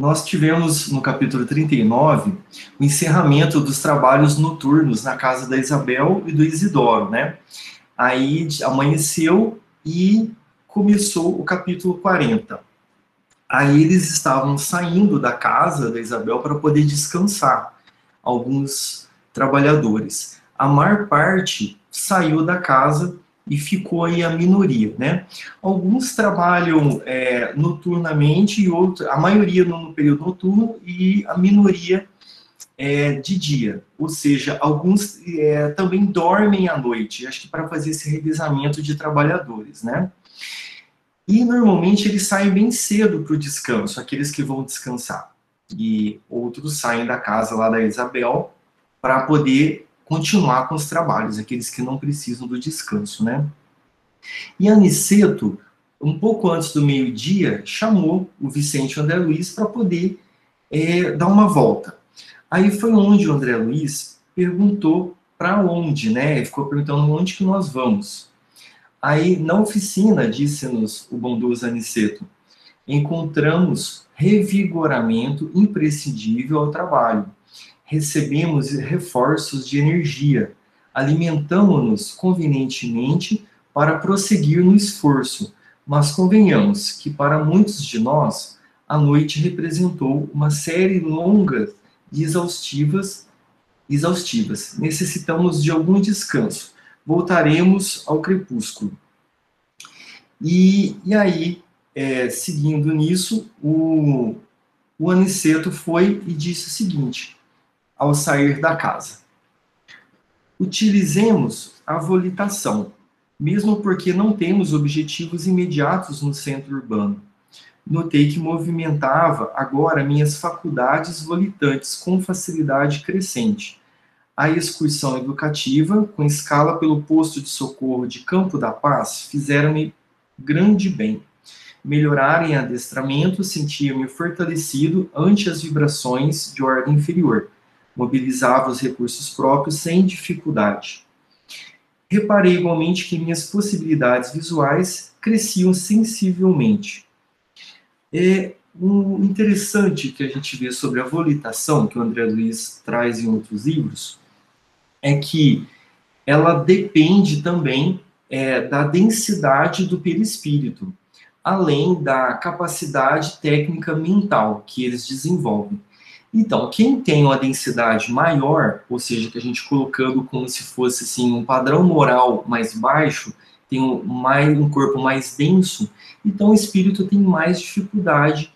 nós tivemos no capítulo 39 o encerramento dos trabalhos noturnos na casa da Isabel e do Isidoro, né? Aí amanheceu e começou o capítulo 40. Aí eles estavam saindo da casa da Isabel para poder descansar, alguns trabalhadores. A maior parte saiu da casa e ficou aí a minoria, né? Alguns trabalham é, noturnamente e outros, a maioria no período noturno e a minoria é, de dia. Ou seja, alguns é, também dormem à noite, acho que para fazer esse revezamento de trabalhadores, né? E normalmente eles saem bem cedo para o descanso, aqueles que vão descansar. E outros saem da casa lá da Isabel para poder continuar com os trabalhos, aqueles que não precisam do descanso, né? E Aniceto, um pouco antes do meio-dia, chamou o Vicente André Luiz para poder é, dar uma volta. Aí foi onde o André Luiz perguntou para onde, né? Ele ficou perguntando onde que nós vamos. Aí, na oficina, disse-nos o bondoso Aniceto, encontramos revigoramento imprescindível ao trabalho recebemos reforços de energia, alimentamos-nos convenientemente para prosseguir no esforço, mas convenhamos que para muitos de nós a noite representou uma série longa de exaustivas exaustivas. Necessitamos de algum descanso. Voltaremos ao crepúsculo. E, e aí, é, seguindo nisso, o, o Aniceto foi e disse o seguinte: ao sair da casa. Utilizemos a volitação, mesmo porque não temos objetivos imediatos no centro urbano. Notei que movimentava agora minhas faculdades volitantes com facilidade crescente. A excursão educativa, com escala pelo posto de socorro de Campo da Paz, fizeram-me grande bem. Melhorar em adestramento, sentia-me fortalecido ante as vibrações de ordem inferior mobilizava os recursos próprios sem dificuldade. Reparei igualmente que minhas possibilidades visuais cresciam sensivelmente. É um interessante que a gente vê sobre a volitação, que o André Luiz traz em outros livros, é que ela depende também é, da densidade do perispírito, além da capacidade técnica mental que eles desenvolvem. Então, quem tem uma densidade maior, ou seja, que a gente colocando como se fosse assim um padrão moral mais baixo, tem um, mais, um corpo mais denso, então o espírito tem mais dificuldade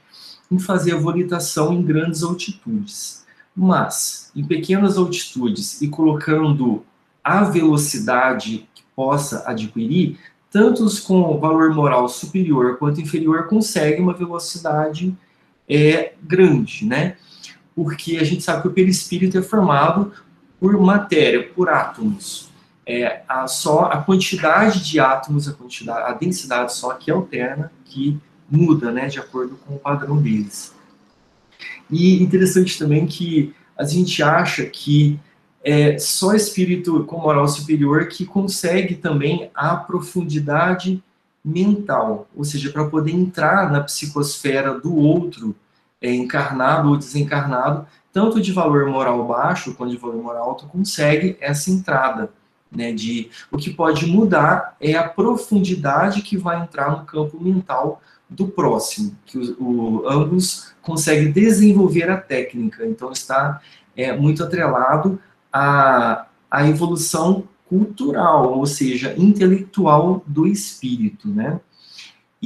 em fazer a volitação em grandes altitudes. Mas, em pequenas altitudes e colocando a velocidade que possa adquirir, tantos com valor moral superior quanto inferior conseguem uma velocidade é, grande, né? Porque a gente sabe que o perispírito é formado por matéria, por átomos. É a, só a quantidade de átomos, a, quantidade, a densidade só que alterna, que muda, né, de acordo com o padrão deles. E interessante também que a gente acha que é só espírito com moral superior que consegue também a profundidade mental, ou seja, para poder entrar na psicosfera do outro, encarnado ou desencarnado, tanto de valor moral baixo quanto de valor moral alto, consegue essa entrada. Né, de o que pode mudar é a profundidade que vai entrar no campo mental do próximo, que o, o ambos conseguem desenvolver a técnica. Então está é, muito atrelado à, à evolução cultural, ou seja, intelectual do espírito, né?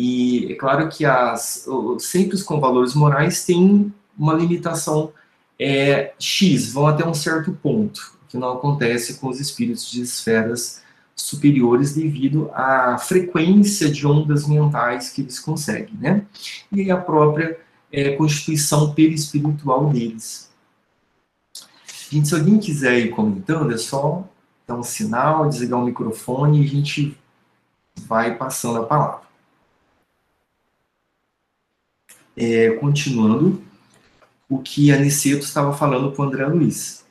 E é claro que as, sempre com valores morais têm uma limitação é, X, vão até um certo ponto, que não acontece com os espíritos de esferas superiores devido à frequência de ondas mentais que eles conseguem, né? E a própria é, constituição perispiritual deles. Gente, se alguém quiser ir comentando, é só dar um sinal, desligar o microfone e a gente vai passando a palavra. É, continuando o que Aniceto estava falando com André Luiz.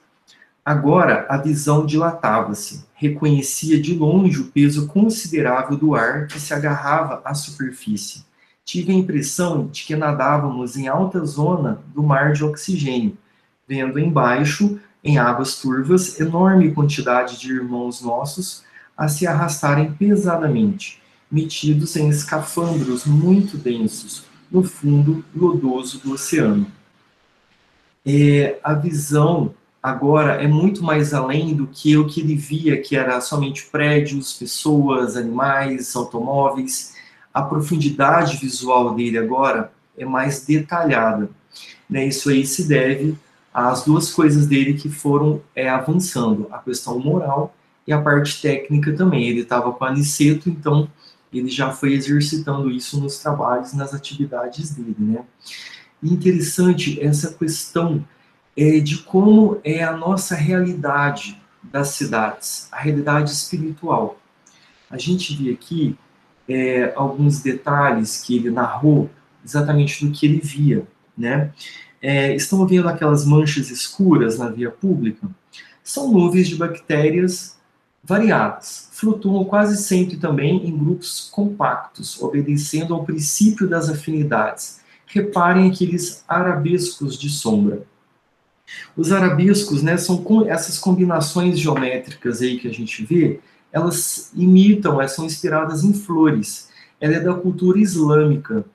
Agora a visão dilatava-se, reconhecia de longe o peso considerável do ar que se agarrava à superfície. tive a impressão de que nadávamos em alta zona do mar de oxigênio, vendo embaixo, em águas turvas, enorme quantidade de irmãos nossos a se arrastarem pesadamente, metidos em escafandros muito densos, no fundo lodoso do oceano. É, a visão agora é muito mais além do que o que ele via, que era somente prédios, pessoas, animais, automóveis. A profundidade visual dele agora é mais detalhada. Né? Isso aí se deve às duas coisas dele que foram é, avançando, a questão moral e a parte técnica também. Ele estava com aniceto, então ele já foi exercitando isso nos trabalhos, nas atividades dele, né? Interessante essa questão é, de como é a nossa realidade das cidades, a realidade espiritual. A gente vê aqui é, alguns detalhes que ele narrou exatamente do que ele via, né? É, estão vendo aquelas manchas escuras na via pública? São nuvens de bactérias variadas, flutuam quase sempre também em grupos compactos, obedecendo ao princípio das afinidades. Reparem aqueles arabescos de sombra. Os arabescos, né, são essas combinações geométricas aí que a gente vê, elas imitam, elas são inspiradas em flores. Ela é da cultura islâmica.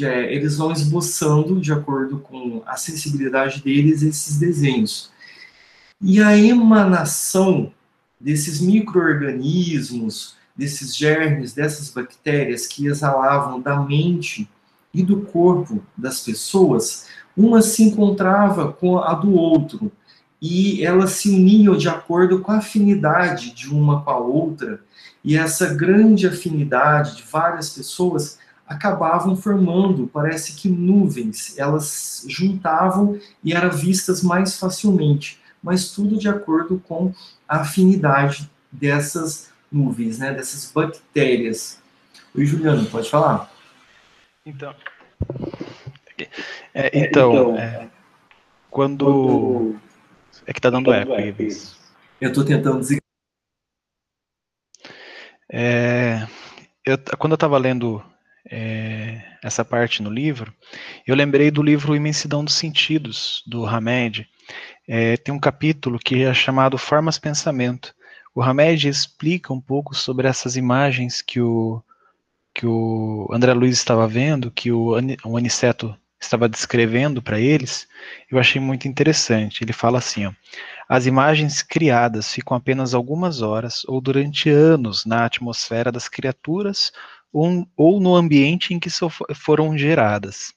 É, eles vão esboçando, de acordo com a sensibilidade deles, esses desenhos. E a emanação desses micro-organismos, desses germes, dessas bactérias que exalavam da mente e do corpo das pessoas, uma se encontrava com a do outro. E elas se uniam de acordo com a afinidade de uma com a outra, e essa grande afinidade de várias pessoas acabavam formando, parece que nuvens, elas juntavam e eram vistas mais facilmente, mas tudo de acordo com a afinidade dessas nuvens, né, dessas bactérias. Oi, Juliano, pode falar? Então, é, então, então é, quando... quando... É que tá dando eco. Eu tô tentando dizer. É, eu, quando eu estava lendo é, essa parte no livro, eu lembrei do livro Imensidão dos Sentidos, do Hamed. É, tem um capítulo que é chamado Formas Pensamento. O Hamed explica um pouco sobre essas imagens que o, que o André Luiz estava vendo, que o, o Aniceto estava descrevendo para eles, eu achei muito interessante. Ele fala assim: ó, as imagens criadas ficam apenas algumas horas ou durante anos na atmosfera das criaturas ou, ou no ambiente em que so, foram geradas.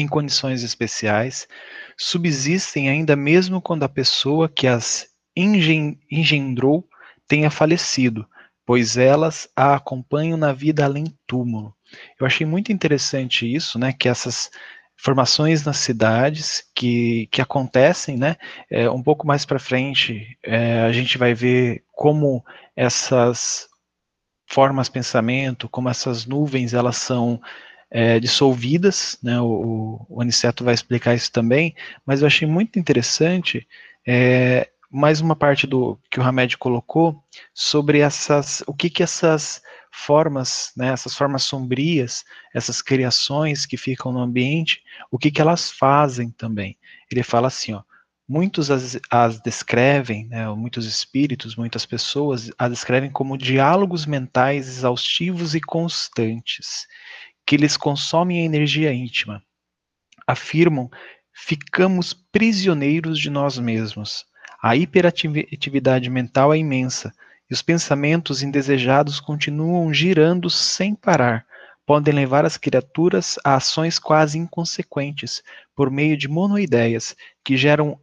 Em condições especiais, subsistem ainda mesmo quando a pessoa que as engendrou tenha falecido, pois elas a acompanham na vida além túmulo. Eu achei muito interessante isso, né, que essas formações nas cidades que, que acontecem, né, é, um pouco mais para frente é, a gente vai ver como essas formas pensamento, como essas nuvens elas são é, dissolvidas, né, o, o Aniceto vai explicar isso também, mas eu achei muito interessante é, mais uma parte do que o Hamed colocou sobre essas, o que que essas formas, né, essas formas sombrias, essas criações que ficam no ambiente, o que, que elas fazem também. Ele fala assim, ó, muitos as, as descrevem, né, muitos espíritos, muitas pessoas as descrevem como diálogos mentais exaustivos e constantes, que lhes consomem a energia íntima. Afirmam, ficamos prisioneiros de nós mesmos. A hiperatividade mental é imensa, e os pensamentos indesejados continuam girando sem parar. Podem levar as criaturas a ações quase inconsequentes, por meio de monoideias, que geram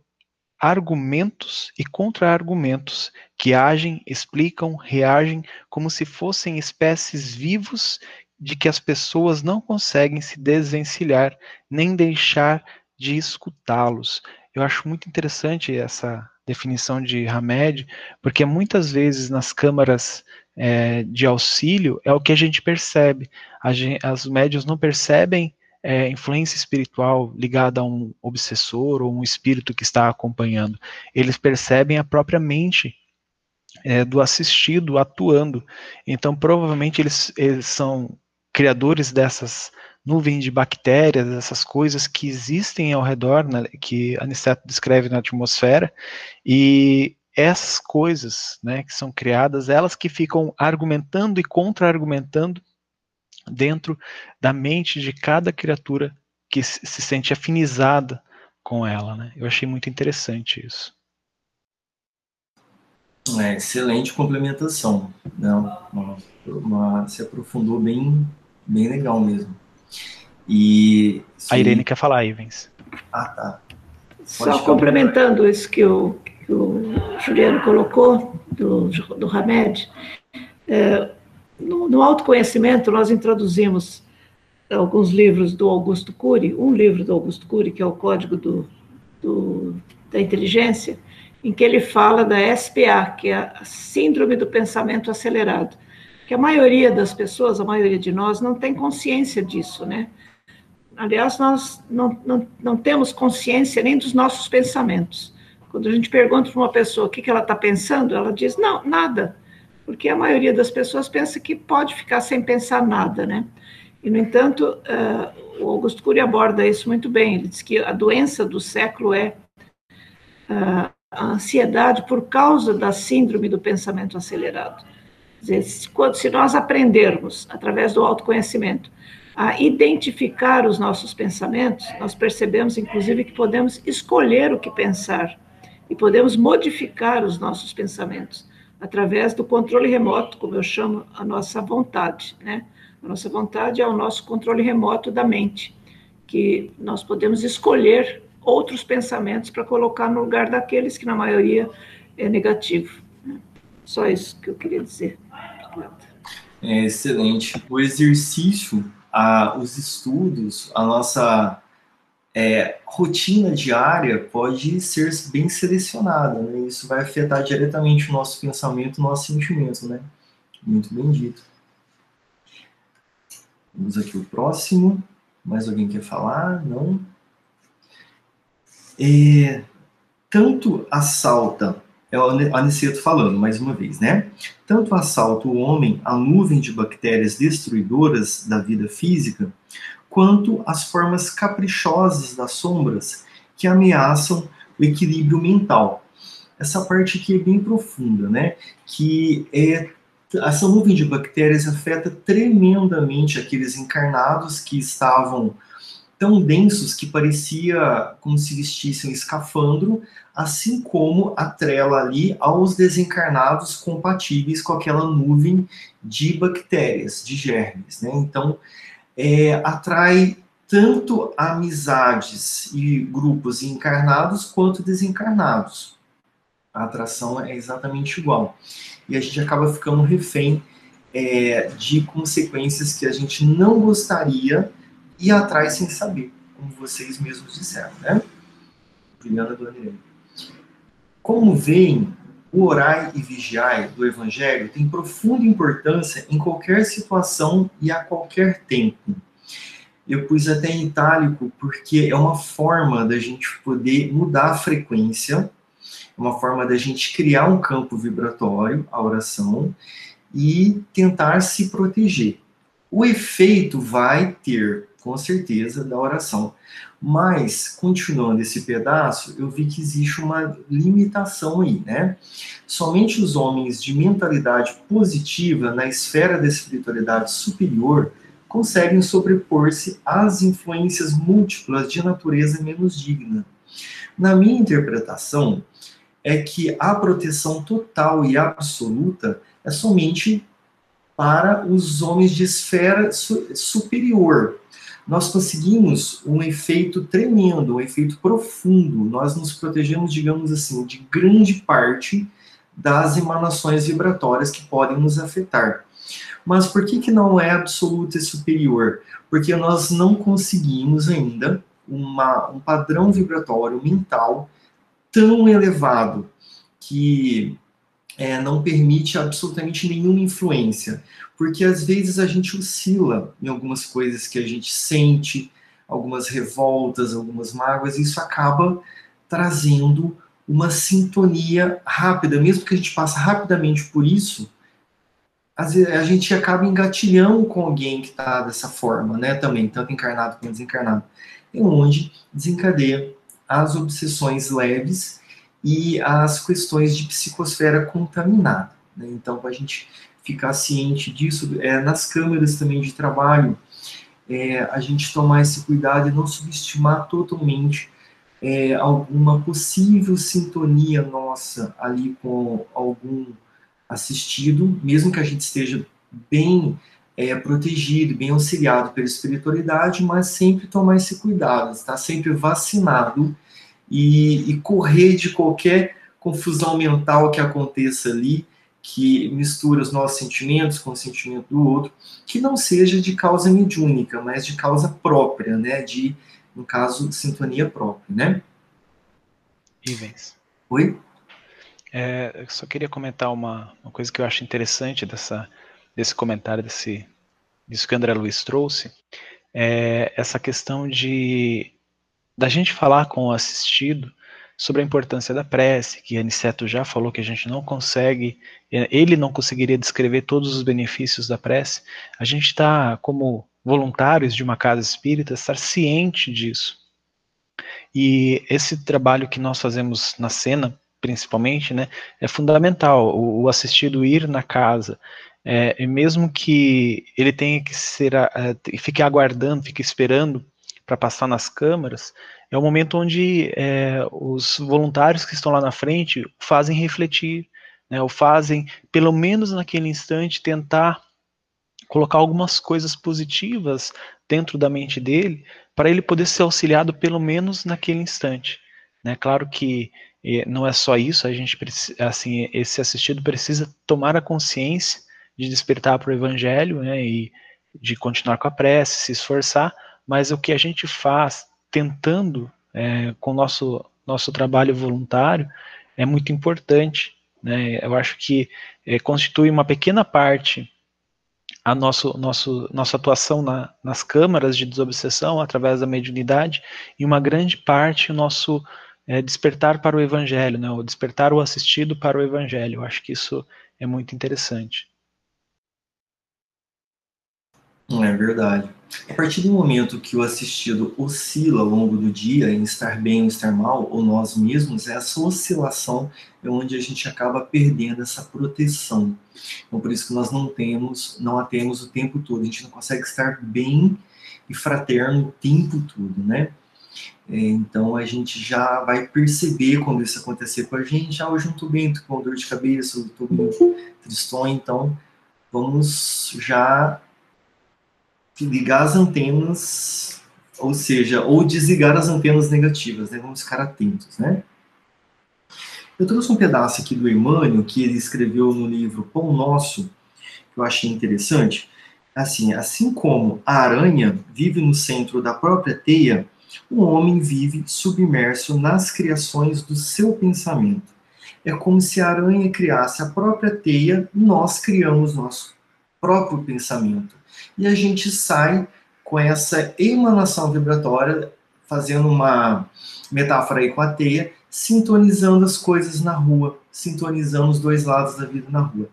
argumentos e contra-argumentos, que agem, explicam, reagem como se fossem espécies vivos de que as pessoas não conseguem se desvencilhar, nem deixar de escutá-los. Eu acho muito interessante essa definição de Hamed, porque muitas vezes nas câmaras é, de auxílio é o que a gente percebe. A gente, as médios não percebem é, influência espiritual ligada a um obsessor ou um espírito que está acompanhando. Eles percebem a própria mente é, do assistido atuando. Então, provavelmente, eles, eles são criadores dessas nuvem de bactérias, essas coisas que existem ao redor, né, que Aniceto descreve na atmosfera, e essas coisas né, que são criadas, elas que ficam argumentando e contra-argumentando dentro da mente de cada criatura que se sente afinizada com ela. Né? Eu achei muito interessante isso. É, excelente complementação. Né? uma, uma, se aprofundou bem, bem legal mesmo. E a Irene quer falar, Ivens. Ah, tá. Pode Só complementando isso que o, que o Juliano colocou do, do Hamed, é, no, no autoconhecimento nós introduzimos alguns livros do Augusto Cury, um livro do Augusto Cury, que é o Código do, do, da Inteligência, em que ele fala da SPA, que é a Síndrome do Pensamento Acelerado, que a maioria das pessoas, a maioria de nós, não tem consciência disso, né? Aliás, nós não, não, não temos consciência nem dos nossos pensamentos. Quando a gente pergunta para uma pessoa o que, que ela está pensando, ela diz, não, nada, porque a maioria das pessoas pensa que pode ficar sem pensar nada, né? E, no entanto, uh, o Augusto Cury aborda isso muito bem. Ele diz que a doença do século é uh, a ansiedade por causa da síndrome do pensamento acelerado. Dizer, quando, se nós aprendermos, através do autoconhecimento, a identificar os nossos pensamentos, nós percebemos, inclusive, que podemos escolher o que pensar e podemos modificar os nossos pensamentos através do controle remoto, como eu chamo a nossa vontade, né? A nossa vontade é o nosso controle remoto da mente, que nós podemos escolher outros pensamentos para colocar no lugar daqueles que, na maioria, é negativo. Só isso que eu queria dizer. É excelente. O exercício, a, os estudos, a nossa é, rotina diária pode ser bem selecionada. Né? Isso vai afetar diretamente o nosso pensamento, o nosso sentimento. Né? Muito bem dito. Vamos aqui o próximo. Mais alguém quer falar? Não? É, tanto assalta, é o Aniceto falando mais uma vez, né? Tanto assalta o homem a nuvem de bactérias destruidoras da vida física, quanto as formas caprichosas das sombras que ameaçam o equilíbrio mental. Essa parte aqui é bem profunda, né? Que é essa nuvem de bactérias afeta tremendamente aqueles encarnados que estavam tão densos que parecia como se vestissem escafandro, assim como atrela ali aos desencarnados compatíveis com aquela nuvem de bactérias, de germes. Né? Então, é, atrai tanto amizades e grupos encarnados quanto desencarnados. A atração é exatamente igual. E a gente acaba ficando refém é, de consequências que a gente não gostaria ir atrás sem saber, como vocês mesmos disseram, né? Juliana do Como veem, o orai e vigiai do Evangelho tem profunda importância em qualquer situação e a qualquer tempo. Eu pus até em itálico porque é uma forma da gente poder mudar a frequência, é uma forma da gente criar um campo vibratório, a oração, e tentar se proteger. O efeito vai ter com certeza, da oração. Mas, continuando esse pedaço, eu vi que existe uma limitação aí, né? Somente os homens de mentalidade positiva na esfera da espiritualidade superior conseguem sobrepor-se às influências múltiplas de natureza menos digna. Na minha interpretação, é que a proteção total e absoluta é somente para os homens de esfera su superior, nós conseguimos um efeito tremendo, um efeito profundo. Nós nos protegemos, digamos assim, de grande parte das emanações vibratórias que podem nos afetar. Mas por que, que não é absoluta e superior? Porque nós não conseguimos ainda uma, um padrão vibratório mental tão elevado que é, não permite absolutamente nenhuma influência. Porque às vezes a gente oscila em algumas coisas que a gente sente, algumas revoltas, algumas mágoas, e isso acaba trazendo uma sintonia rápida, mesmo que a gente passe rapidamente por isso, a gente acaba engatilhando com alguém que está dessa forma, né, também, tanto encarnado como desencarnado, é onde desencadeia as obsessões leves e as questões de psicosfera contaminada. Né? Então, para a gente ficar ciente disso, é, nas câmeras também de trabalho, é, a gente tomar esse cuidado e não subestimar totalmente é, alguma possível sintonia nossa ali com algum assistido, mesmo que a gente esteja bem é, protegido, bem auxiliado pela espiritualidade, mas sempre tomar esse cuidado, estar sempre vacinado e, e correr de qualquer confusão mental que aconteça ali, que mistura os nossos sentimentos com o sentimento do outro, que não seja de causa mediúnica, mas de causa própria, né? De, no caso, sintonia própria, né? Ivens. Oi? É, eu só queria comentar uma, uma coisa que eu acho interessante dessa, desse comentário, desse, disso que André Luiz trouxe, é essa questão de da gente falar com o assistido sobre a importância da prece, que Aniceto já falou que a gente não consegue, ele não conseguiria descrever todos os benefícios da prece, a gente está, como voluntários de uma casa espírita, estar ciente disso. E esse trabalho que nós fazemos na cena, principalmente, né, é fundamental, o, o assistido ir na casa, é, mesmo que ele tenha que ser, uh, fique aguardando, fique esperando para passar nas câmaras, é o momento onde é, os voluntários que estão lá na frente fazem refletir, né, ou fazem, pelo menos naquele instante, tentar colocar algumas coisas positivas dentro da mente dele, para ele poder ser auxiliado pelo menos naquele instante. Né? Claro que não é só isso, a gente assim, esse assistido precisa tomar a consciência de despertar para o evangelho, né, e de continuar com a prece, se esforçar, mas o que a gente faz tentando é, com o nosso, nosso trabalho voluntário é muito importante. Né? Eu acho que é, constitui uma pequena parte a nosso, nosso, nossa atuação na, nas câmaras de desobsessão através da mediunidade e uma grande parte o nosso é, despertar para o evangelho, né? o despertar o assistido para o evangelho. Eu acho que isso é muito interessante. É verdade. A partir do momento que o assistido oscila ao longo do dia em estar bem ou estar mal, ou nós mesmos, essa oscilação é onde a gente acaba perdendo essa proteção. Então, por isso que nós não temos, não a temos o tempo todo. A gente não consegue estar bem e fraterno o tempo todo, né? É, então a gente já vai perceber quando isso acontecer com a gente, ah, hoje não estou bem, estou com dor de cabeça, estou meio tristonho, então vamos já ligar as antenas, ou seja, ou desligar as antenas negativas, né? Vamos ficar atentos, né? Eu trouxe um pedaço aqui do Emmanuel, que ele escreveu no livro Pão Nosso, que eu achei interessante. Assim, assim como a aranha vive no centro da própria teia, o homem vive submerso nas criações do seu pensamento. É como se a aranha criasse a própria teia, nós criamos nosso próprio pensamento e a gente sai com essa emanação vibratória, fazendo uma metáfora aí com a teia, sintonizando as coisas na rua, sintonizando os dois lados da vida na rua.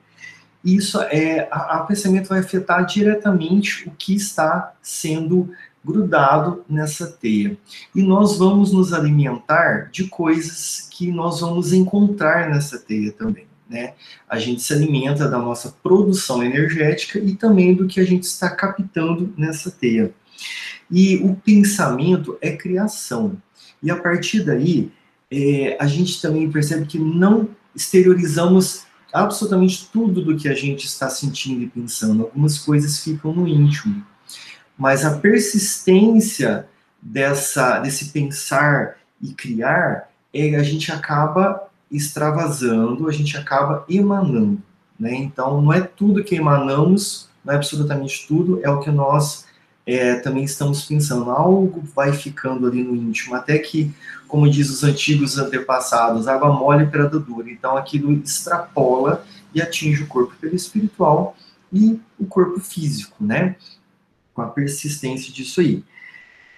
Isso é, a, a pensamento vai afetar diretamente o que está sendo grudado nessa teia. E nós vamos nos alimentar de coisas que nós vamos encontrar nessa teia também né? A gente se alimenta da nossa produção energética e também do que a gente está captando nessa teia. E o pensamento é criação. E a partir daí, é, a gente também percebe que não exteriorizamos absolutamente tudo do que a gente está sentindo e pensando. Algumas coisas ficam no íntimo. Mas a persistência dessa, desse pensar e criar, é, a gente acaba extravasando, a gente acaba emanando. Né? Então, não é tudo que emanamos, não é absolutamente tudo, é o que nós é, também estamos pensando. Algo vai ficando ali no íntimo, até que, como diz os antigos antepassados, água mole para dura. Então, aquilo extrapola e atinge o corpo espiritual e o corpo físico, né? Com a persistência disso aí.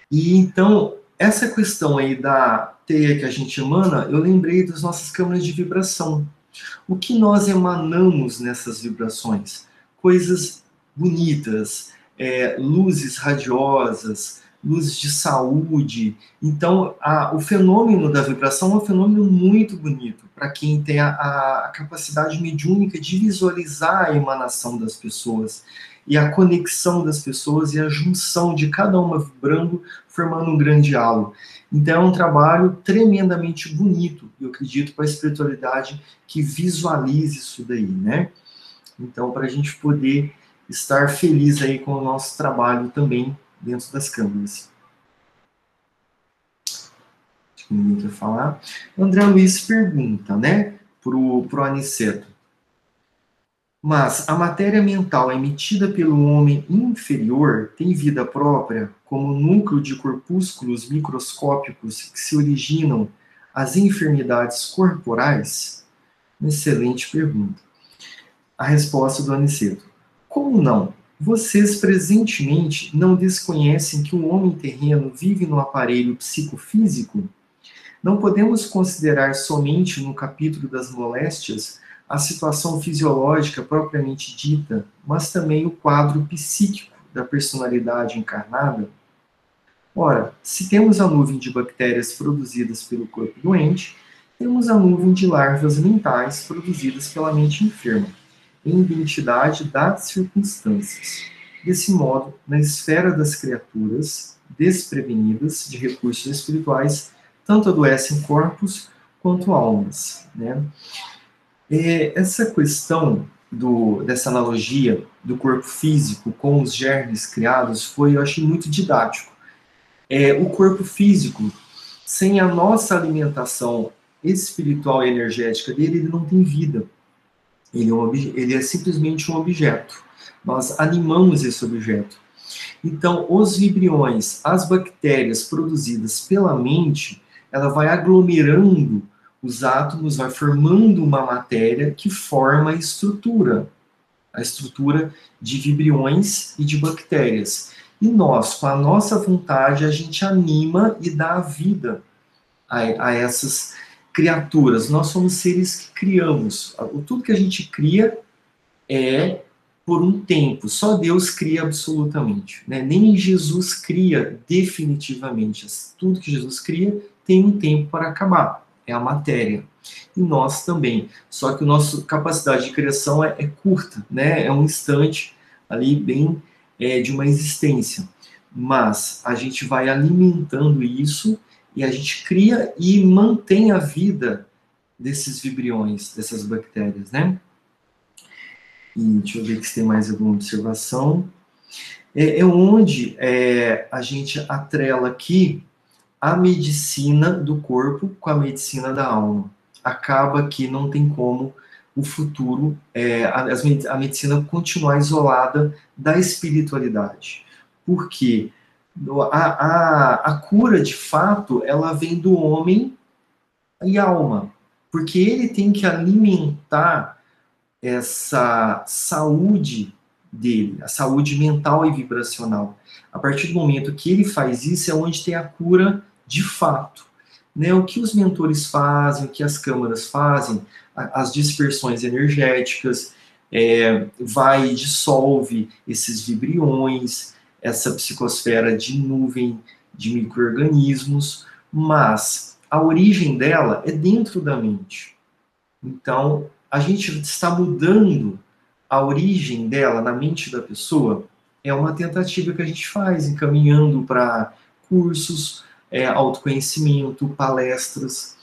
E então, essa questão aí da teia que a gente emana, eu lembrei das nossas câmeras de vibração. O que nós emanamos nessas vibrações? coisas bonitas, é, luzes radiosas, luzes de saúde. Então, a, o fenômeno da vibração é um fenômeno muito bonito para quem tem a, a, capacidade mediúnica de visualizar a emanação das pessoas e a conexão das pessoas e a junção de cada uma vibrando, formando um grande halo. Então, é um trabalho tremendamente bonito, eu acredito, para a espiritualidade que visualize isso daí, né? Então, para a gente poder estar feliz aí com o nosso trabalho também dentro das câmeras. Acho que ninguém quer falar. André Luiz pergunta, né, pro, pro Aniceto. Mas a matéria mental emitida pelo homem inferior tem vida própria, como núcleo de corpúsculos microscópicos que se originam as enfermidades corporais? Excelente pergunta. A resposta do Aniceto. Como não? Vocês presentemente não desconhecem que o homem terreno vive no aparelho psicofísico? Não podemos considerar somente no capítulo das moléstias a situação fisiológica propriamente dita, mas também o quadro psíquico da personalidade encarnada? Ora, se temos a nuvem de bactérias produzidas pelo corpo doente, temos a nuvem de larvas mentais produzidas pela mente enferma em identidade das circunstâncias. Desse modo, na esfera das criaturas desprevenidas de recursos espirituais, tanto adoecem corpos quanto almas. Né? E essa questão do, dessa analogia do corpo físico com os germes criados foi, eu achei, muito didático. É, o corpo físico, sem a nossa alimentação espiritual e energética dele, ele não tem vida. Ele é, um, ele é simplesmente um objeto. Nós animamos esse objeto. Então, os vibriões, as bactérias produzidas pela mente, ela vai aglomerando os átomos, vai formando uma matéria que forma a estrutura, a estrutura de vibriões e de bactérias. E nós, com a nossa vontade, a gente anima e dá vida a, a essas criaturas, nós somos seres que criamos. Tudo que a gente cria é por um tempo. Só Deus cria absolutamente. Né? Nem Jesus cria definitivamente. Tudo que Jesus cria tem um tempo para acabar. É a matéria. E nós também. Só que a nossa capacidade de criação é, é curta, né? É um instante ali bem é, de uma existência. Mas a gente vai alimentando isso e a gente cria e mantém a vida desses vibriões, dessas bactérias, né? E deixa eu ver se tem mais alguma observação. É, é onde é, a gente atrela aqui a medicina do corpo com a medicina da alma. Acaba que não tem como o futuro, é, a, a medicina continuar isolada da espiritualidade. Por quê? a, a, a cura, de fato, ela vem do homem e alma, porque ele tem que alimentar essa saúde dele, a saúde mental e vibracional. A partir do momento que ele faz isso, é onde tem a cura de fato. Né? O que os mentores fazem, o que as câmaras fazem, as dispersões energéticas, é, vai dissolve esses vibriões, essa psicosfera de nuvem de micro-organismos, mas a origem dela é dentro da mente. Então, a gente está mudando a origem dela na mente da pessoa, é uma tentativa que a gente faz, encaminhando para cursos, é, autoconhecimento, palestras,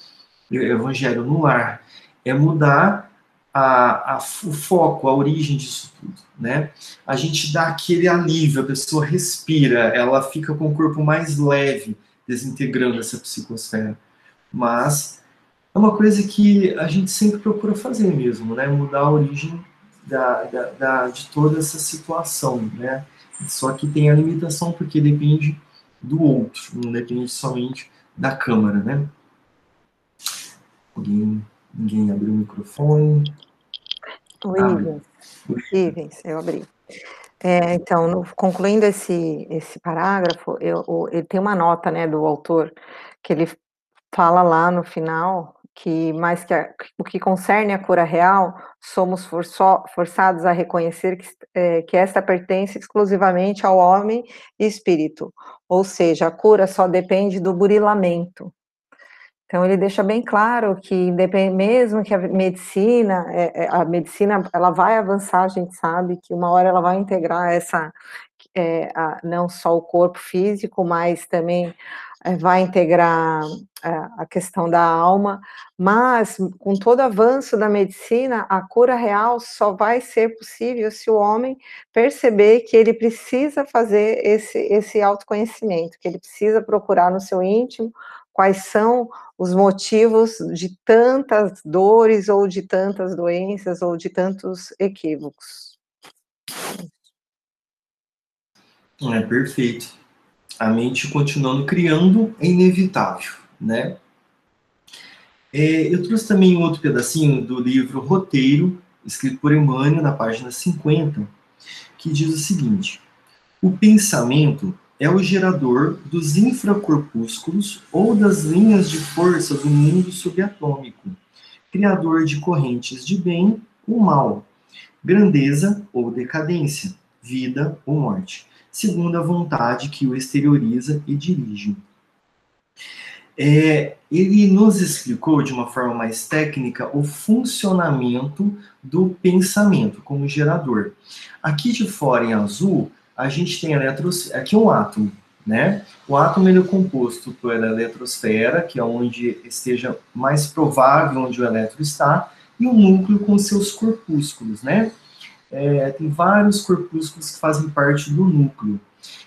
evangelho no lar. É mudar a, a, o foco, a origem disso tudo, né? A gente dá aquele alívio, a pessoa respira, ela fica com o corpo mais leve, desintegrando essa psicosfera. Mas é uma coisa que a gente sempre procura fazer mesmo, né? Mudar a origem da, da, da, de toda essa situação, né? Só que tem a limitação porque depende do outro, não depende somente da câmara, né? Alguém Ninguém abriu o microfone. O Ivens. Ah, Ivens, eu abri. É, então, no, concluindo esse, esse parágrafo, eu, o, ele tem uma nota né, do autor que ele fala lá no final que mais que a, o que concerne a cura real, somos forçados a reconhecer que, é, que esta pertence exclusivamente ao homem e espírito, ou seja, a cura só depende do burilamento. Então ele deixa bem claro que mesmo que a medicina, é, é, a medicina ela vai avançar, a gente sabe que uma hora ela vai integrar essa é, a, não só o corpo físico, mas também vai integrar é, a questão da alma, mas com todo avanço da medicina, a cura real só vai ser possível se o homem perceber que ele precisa fazer esse, esse autoconhecimento, que ele precisa procurar no seu íntimo quais são os motivos de tantas dores ou de tantas doenças ou de tantos equívocos. É perfeito. A mente continuando criando é inevitável, né? É, eu trouxe também um outro pedacinho do livro Roteiro, escrito por Emmanuel, na página 50, que diz o seguinte: O pensamento é o gerador dos infracorpúsculos ou das linhas de força do mundo subatômico, criador de correntes de bem ou mal, grandeza ou decadência, vida ou morte segundo a vontade que o exterioriza e dirige. É, ele nos explicou de uma forma mais técnica o funcionamento do pensamento como gerador. Aqui de fora em azul, a gente tem eletros, aqui um átomo, né? O átomo ele é composto pela eletrosfera, que é onde esteja mais provável onde o elétron está, e o núcleo com seus corpúsculos, né? É, tem vários corpúsculos que fazem parte do núcleo.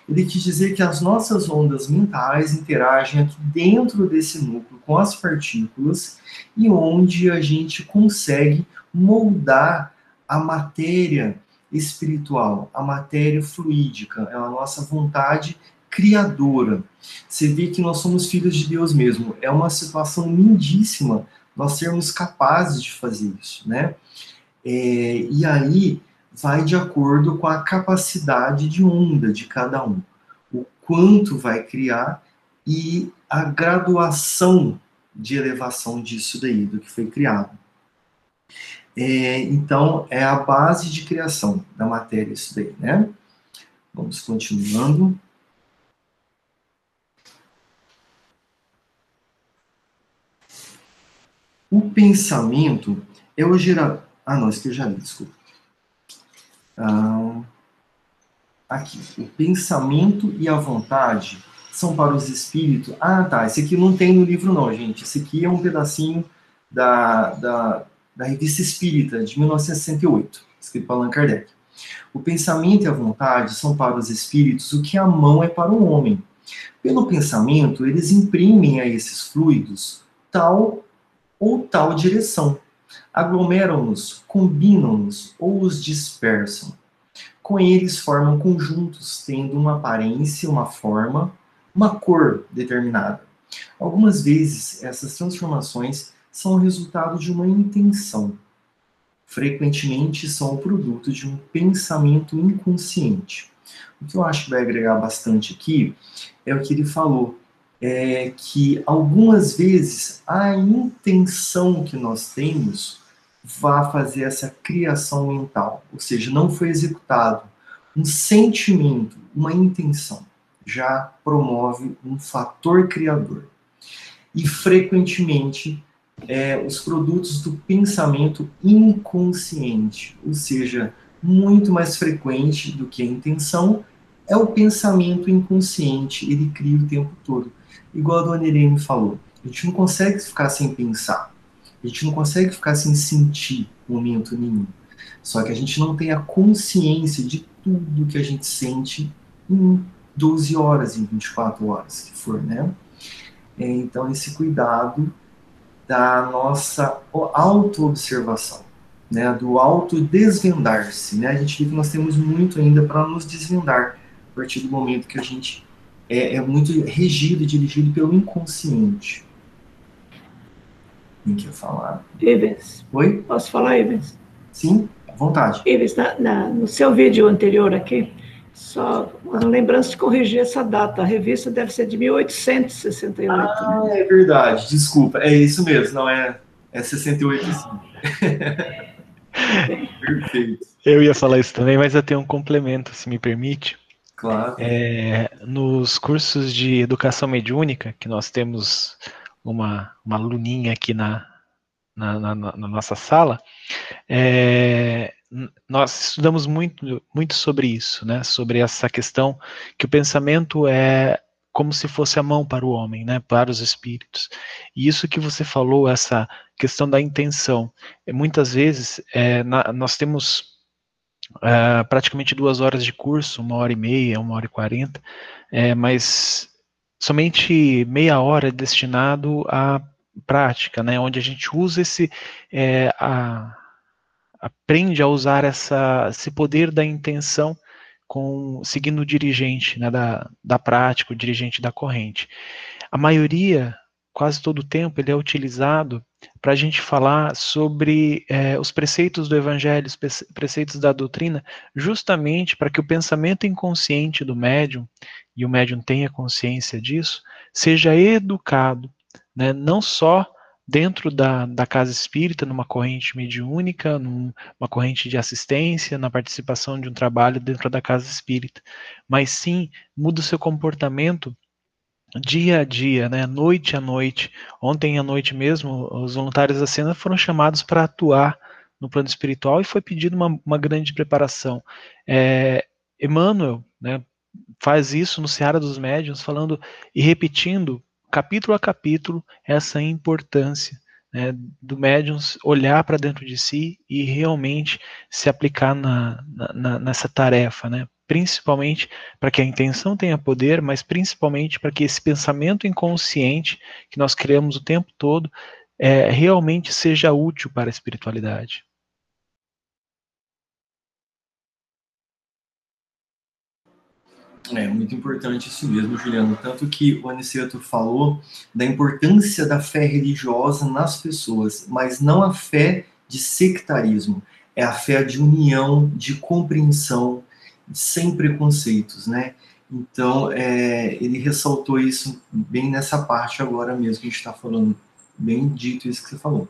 Ele quis dizer que as nossas ondas mentais interagem aqui dentro desse núcleo com as partículas e onde a gente consegue moldar a matéria espiritual, a matéria fluídica, é a nossa vontade criadora. Você vê que nós somos filhos de Deus mesmo. É uma situação lindíssima nós sermos capazes de fazer isso, né? É, e aí vai de acordo com a capacidade de onda de cada um, o quanto vai criar e a graduação de elevação disso daí, do que foi criado. É, então, é a base de criação da matéria isso daí, né? Vamos continuando. O pensamento é o gerador. Ah, não, isso que eu já li, desculpa. Ah, aqui, o pensamento e a vontade são para os espíritos. Ah, tá. Esse aqui não tem no livro, não, gente. Esse aqui é um pedacinho da, da, da Revista Espírita, de 1968, escrito por Allan Kardec. O pensamento e a vontade são para os espíritos o que a mão é para o homem. Pelo pensamento, eles imprimem a esses fluidos tal ou tal direção aglomeram-nos, combinam-nos ou os dispersam. Com eles formam conjuntos, tendo uma aparência, uma forma, uma cor determinada. Algumas vezes, essas transformações são resultado de uma intenção. Frequentemente, são o produto de um pensamento inconsciente. O que eu acho que vai agregar bastante aqui é o que ele falou, é que algumas vezes a intenção que nós temos vá fazer essa criação mental, ou seja, não foi executado um sentimento, uma intenção, já promove um fator criador. E frequentemente é, os produtos do pensamento inconsciente, ou seja, muito mais frequente do que a intenção, é o pensamento inconsciente, ele cria o tempo todo. Igual a dona Irene falou, a gente não consegue ficar sem pensar. A gente não consegue ficar sem sentir momento nenhum. Só que a gente não tem a consciência de tudo que a gente sente em 12 horas, em 24 horas, que for, né? É, então, esse cuidado da nossa auto-observação, né? Do auto-desvendar-se, né? A gente vê que nós temos muito ainda para nos desvendar a partir do momento que a gente é, é muito regido e dirigido pelo inconsciente. Quem quer falar? Ivens. Oi? Posso falar, Ivens? Sim, à vontade. Ivens, na, na, no seu vídeo anterior aqui, Só uma lembrança de corrigir essa data. A revista deve ser de 1868. Ah, né? é verdade. Desculpa. É isso mesmo. Não é, é 68 sim. Perfeito. Eu ia falar isso também, mas eu tenho um complemento, se me permite. Claro. É, nos cursos de educação mediúnica, que nós temos uma, uma aluninha aqui na, na, na, na nossa sala, é, nós estudamos muito, muito sobre isso, né? Sobre essa questão que o pensamento é como se fosse a mão para o homem, né? Para os espíritos. E isso que você falou, essa questão da intenção, é, muitas vezes é, na, nós temos é, praticamente duas horas de curso, uma hora e meia, uma hora e quarenta, é, mas somente meia hora é destinado à prática, né? Onde a gente usa esse é, a, aprende a usar essa, esse poder da intenção com seguindo o dirigente né, da, da prática, o dirigente da corrente. A maioria, quase todo o tempo, ele é utilizado para a gente falar sobre é, os preceitos do Evangelho, os preceitos da doutrina, justamente para que o pensamento inconsciente do médium, e o médium tenha consciência disso, seja educado, né, não só dentro da, da casa espírita, numa corrente mediúnica, numa corrente de assistência, na participação de um trabalho dentro da casa espírita, mas sim muda o seu comportamento dia a dia, né, noite a noite. Ontem à noite mesmo, os voluntários da cena foram chamados para atuar no plano espiritual e foi pedido uma, uma grande preparação. É, Emmanuel né, faz isso no Seara dos Médiuns, falando e repetindo capítulo a capítulo, essa importância né, do médium olhar para dentro de si e realmente se aplicar na, na, nessa tarefa, né? principalmente para que a intenção tenha poder, mas principalmente para que esse pensamento inconsciente que nós criamos o tempo todo é, realmente seja útil para a espiritualidade. É muito importante isso mesmo, Juliano. Tanto que o Aniceto falou da importância da fé religiosa nas pessoas, mas não a fé de sectarismo, é a fé de união, de compreensão, sem preconceitos, né? Então, é, ele ressaltou isso bem nessa parte agora mesmo que a gente está falando, bem dito isso que você falou.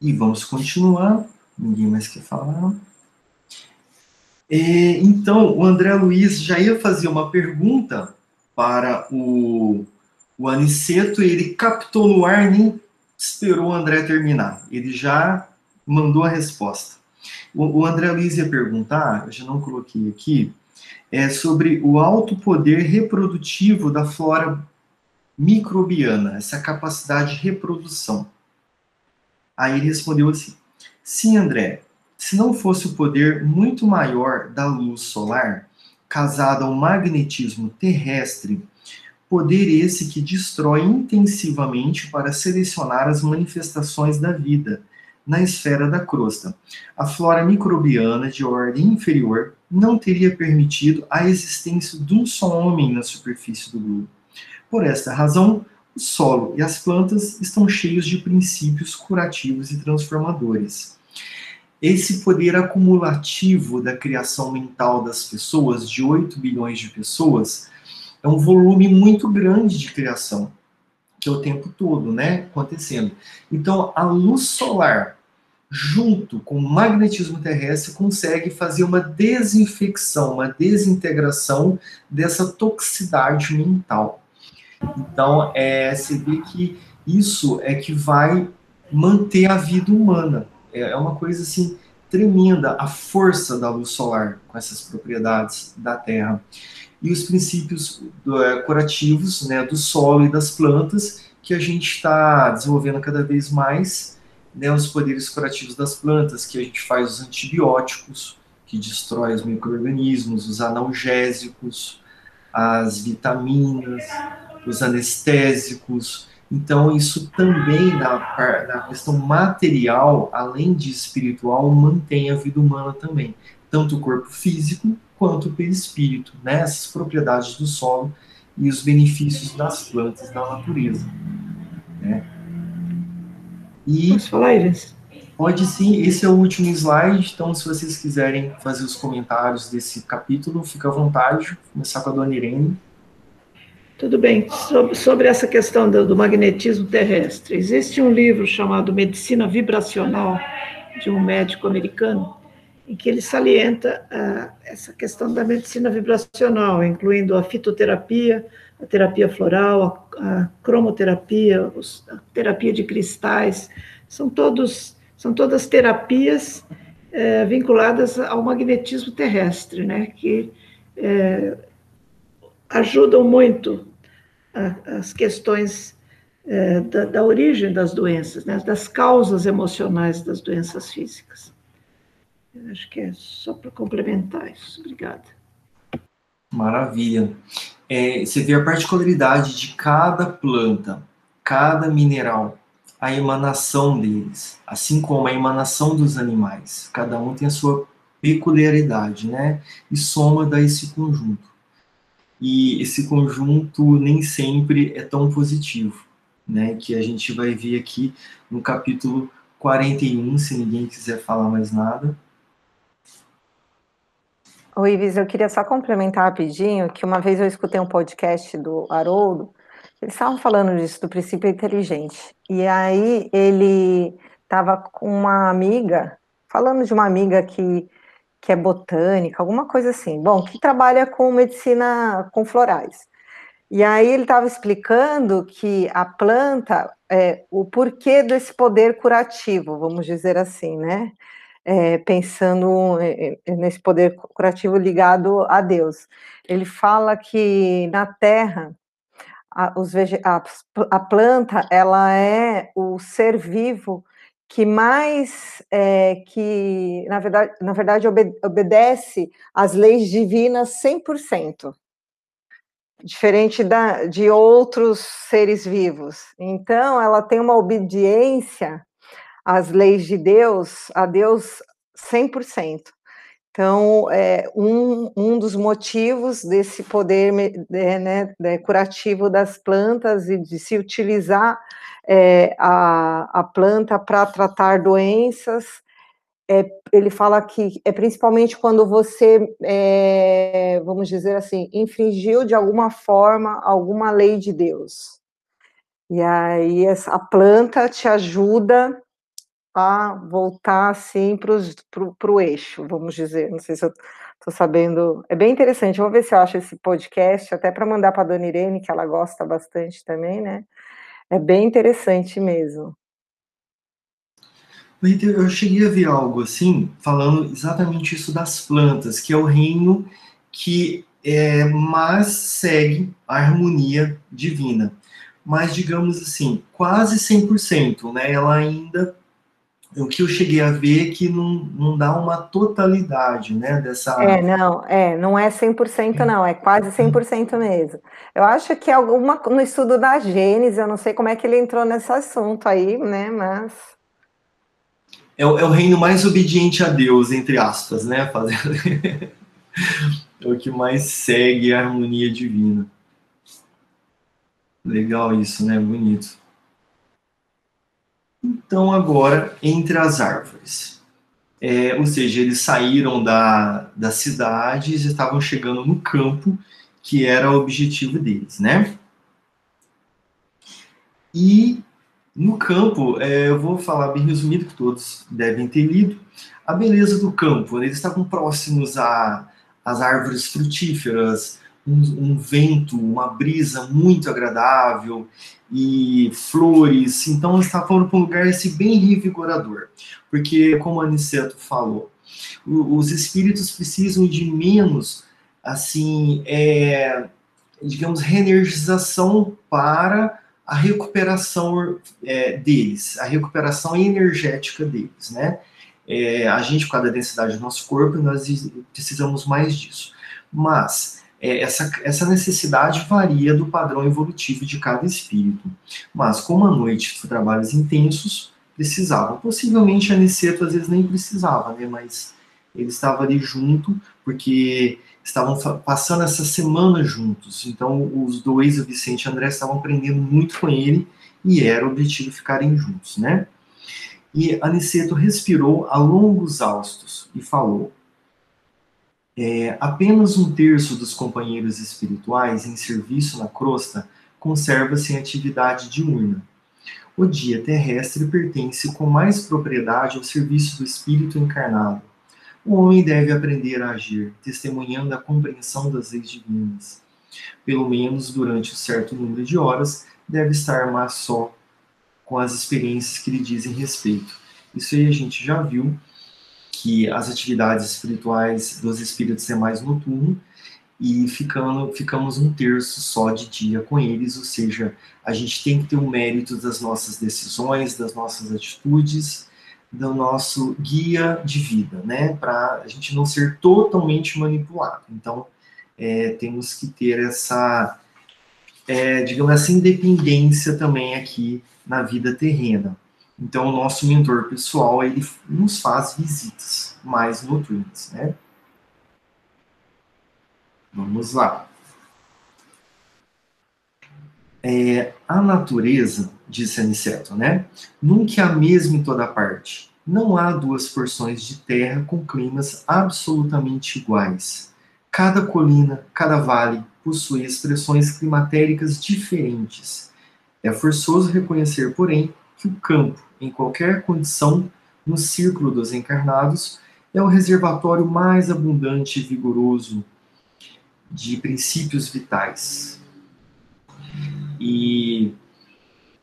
E vamos continuar. Ninguém mais quer falar. É, então, o André Luiz já ia fazer uma pergunta para o, o Aniceto, ele captou no ar, nem esperou o André terminar. Ele já mandou a resposta. O, o André Luiz ia perguntar, eu já não coloquei aqui, é sobre o alto poder reprodutivo da flora microbiana, essa capacidade de reprodução. Aí ele respondeu assim: Sim, André, se não fosse o poder muito maior da luz solar, casado ao magnetismo terrestre, poder esse que destrói intensivamente para selecionar as manifestações da vida na esfera da crosta. A flora microbiana de ordem inferior não teria permitido a existência de um só homem na superfície do globo. Por esta razão, o solo e as plantas estão cheios de princípios curativos e transformadores esse poder acumulativo da criação mental das pessoas, de 8 bilhões de pessoas, é um volume muito grande de criação, que é o tempo todo, né, acontecendo. Então, a luz solar, junto com o magnetismo terrestre, consegue fazer uma desinfecção, uma desintegração dessa toxicidade mental. Então, é, você vê que isso é que vai manter a vida humana. É, é uma coisa assim tremenda a força da luz solar com essas propriedades da Terra. E os princípios do, é, curativos né, do solo e das plantas que a gente está desenvolvendo cada vez mais, né, os poderes curativos das plantas, que a gente faz os antibióticos, que destrói os micro-organismos, os analgésicos, as vitaminas, os anestésicos, então, isso também, na, na questão material, além de espiritual, mantém a vida humana também. Tanto o corpo físico quanto o perispírito, né? essas propriedades do solo e os benefícios das plantas, da natureza. Né? E... Posso falar, Ives? Pode sim, esse é o último slide, então se vocês quiserem fazer os comentários desse capítulo, fica à vontade, Vou começar com a dona Irene. Tudo bem, sobre, essa questão do, magnetismo terrestre, existe um livro chamado Medicina Vibracional, de um médico americano, em que ele salienta uh, essa questão da medicina vibracional, incluindo a fitoterapia, a terapia floral, a, cromoterapia, a terapia de cristais, são todos são todas terapias é, vinculadas ao magnetismo terrestre, né, que é, ajudam muito as questões é, da, da, origem das doenças, né, das causas emocionais das doenças físicas. Eu acho que é só para complementar isso. Obrigada. Maravilha. É, você vê a particularidade de cada planta, cada mineral, a emanação deles, assim como a emanação dos animais. Cada um tem a sua peculiaridade, né? E soma dá esse conjunto. E esse conjunto nem sempre é tão positivo, né? Que a gente vai ver aqui no capítulo 41, se ninguém quiser falar mais nada. Oi, Ives, eu queria só complementar rapidinho que uma vez eu escutei um podcast do Haroldo eles estavam falando disso, do princípio inteligente. E aí ele estava com uma amiga, falando de uma amiga que, que é botânica, alguma coisa assim. Bom, que trabalha com medicina com florais. E aí ele estava explicando que a planta, é, o porquê desse poder curativo, vamos dizer assim, né? É, pensando é, é, nesse poder curativo ligado a Deus. Ele fala que na Terra a, a, a planta ela é o ser vivo que mais é, que na verdade, na verdade obedece às leis divinas 100%. Diferente da, de outros seres vivos. Então, ela tem uma obediência às leis de Deus, a Deus 100%. Então, é, um, um dos motivos desse poder é, né, é, curativo das plantas e de se utilizar é, a, a planta para tratar doenças, é, ele fala que é principalmente quando você, é, vamos dizer assim, infringiu de alguma forma alguma lei de Deus. E aí essa, a planta te ajuda a voltar assim para o eixo, vamos dizer. Não sei se eu estou sabendo. É bem interessante. Vou ver se eu acho esse podcast, até para mandar para a dona Irene, que ela gosta bastante também, né? É bem interessante mesmo. Eu cheguei a ver algo assim, falando exatamente isso das plantas, que é o reino que é, mais segue a harmonia divina. Mas, digamos assim, quase 100%, né? Ela ainda o que eu cheguei a ver é que não, não dá uma totalidade, né, dessa... É, não, é, não é 100% não, é quase 100% mesmo. Eu acho que alguma, no estudo da Gênesis, eu não sei como é que ele entrou nesse assunto aí, né, mas... É, é o reino mais obediente a Deus, entre aspas, né, fazendo... é o que mais segue a harmonia divina. Legal isso, né, bonito. Então, agora, entre as árvores. É, ou seja, eles saíram da, da cidade e estavam chegando no campo, que era o objetivo deles, né? E no campo, é, eu vou falar bem resumido, que todos devem ter lido, a beleza do campo. Eles estavam próximos às árvores frutíferas, um, um, vento, uma brisa muito agradável e flores. Então, está falando para um lugar esse bem revigorador, porque, como a Aniceto falou, os espíritos precisam de menos, assim, é, digamos, reenergização para a recuperação é, deles, a recuperação energética deles, né? É, a gente, causa da densidade do nosso corpo, nós precisamos mais disso. Mas é, essa, essa necessidade varia do padrão evolutivo de cada espírito. Mas, como à noite trabalhos intensos, precisavam. Possivelmente a Aniceto às vezes nem precisava, né? Mas ele estava ali junto, porque estavam passando essa semana juntos. Então, os dois, o Vicente e o André, estavam aprendendo muito com ele e era o objetivo ficarem juntos, né? E Aniceto respirou a longos austos e falou: é, apenas um terço dos companheiros espirituais em serviço na crosta conserva-se em atividade diurna. O dia terrestre pertence com mais propriedade ao serviço do espírito encarnado. O homem deve aprender a agir, testemunhando a compreensão das leis divinas. Pelo menos durante um certo número de horas, deve estar mais só com as experiências que lhe dizem respeito. Isso aí a gente já viu que as atividades espirituais dos espíritos é mais noturno e ficando, ficamos um terço só de dia com eles, ou seja, a gente tem que ter o mérito das nossas decisões, das nossas atitudes, do nosso guia de vida, né, para a gente não ser totalmente manipulado. Então, é, temos que ter essa, é, digamos, essa independência também aqui na vida terrena. Então, o nosso mentor pessoal, ele nos faz visitas mais noturnas, né? Vamos lá. É, a natureza, disse Aniceto, né? Nunca é a mesma em toda parte. Não há duas porções de terra com climas absolutamente iguais. Cada colina, cada vale possui expressões climatéricas diferentes. É forçoso reconhecer, porém, que o campo, em qualquer condição, no círculo dos encarnados, é o reservatório mais abundante e vigoroso de princípios vitais. E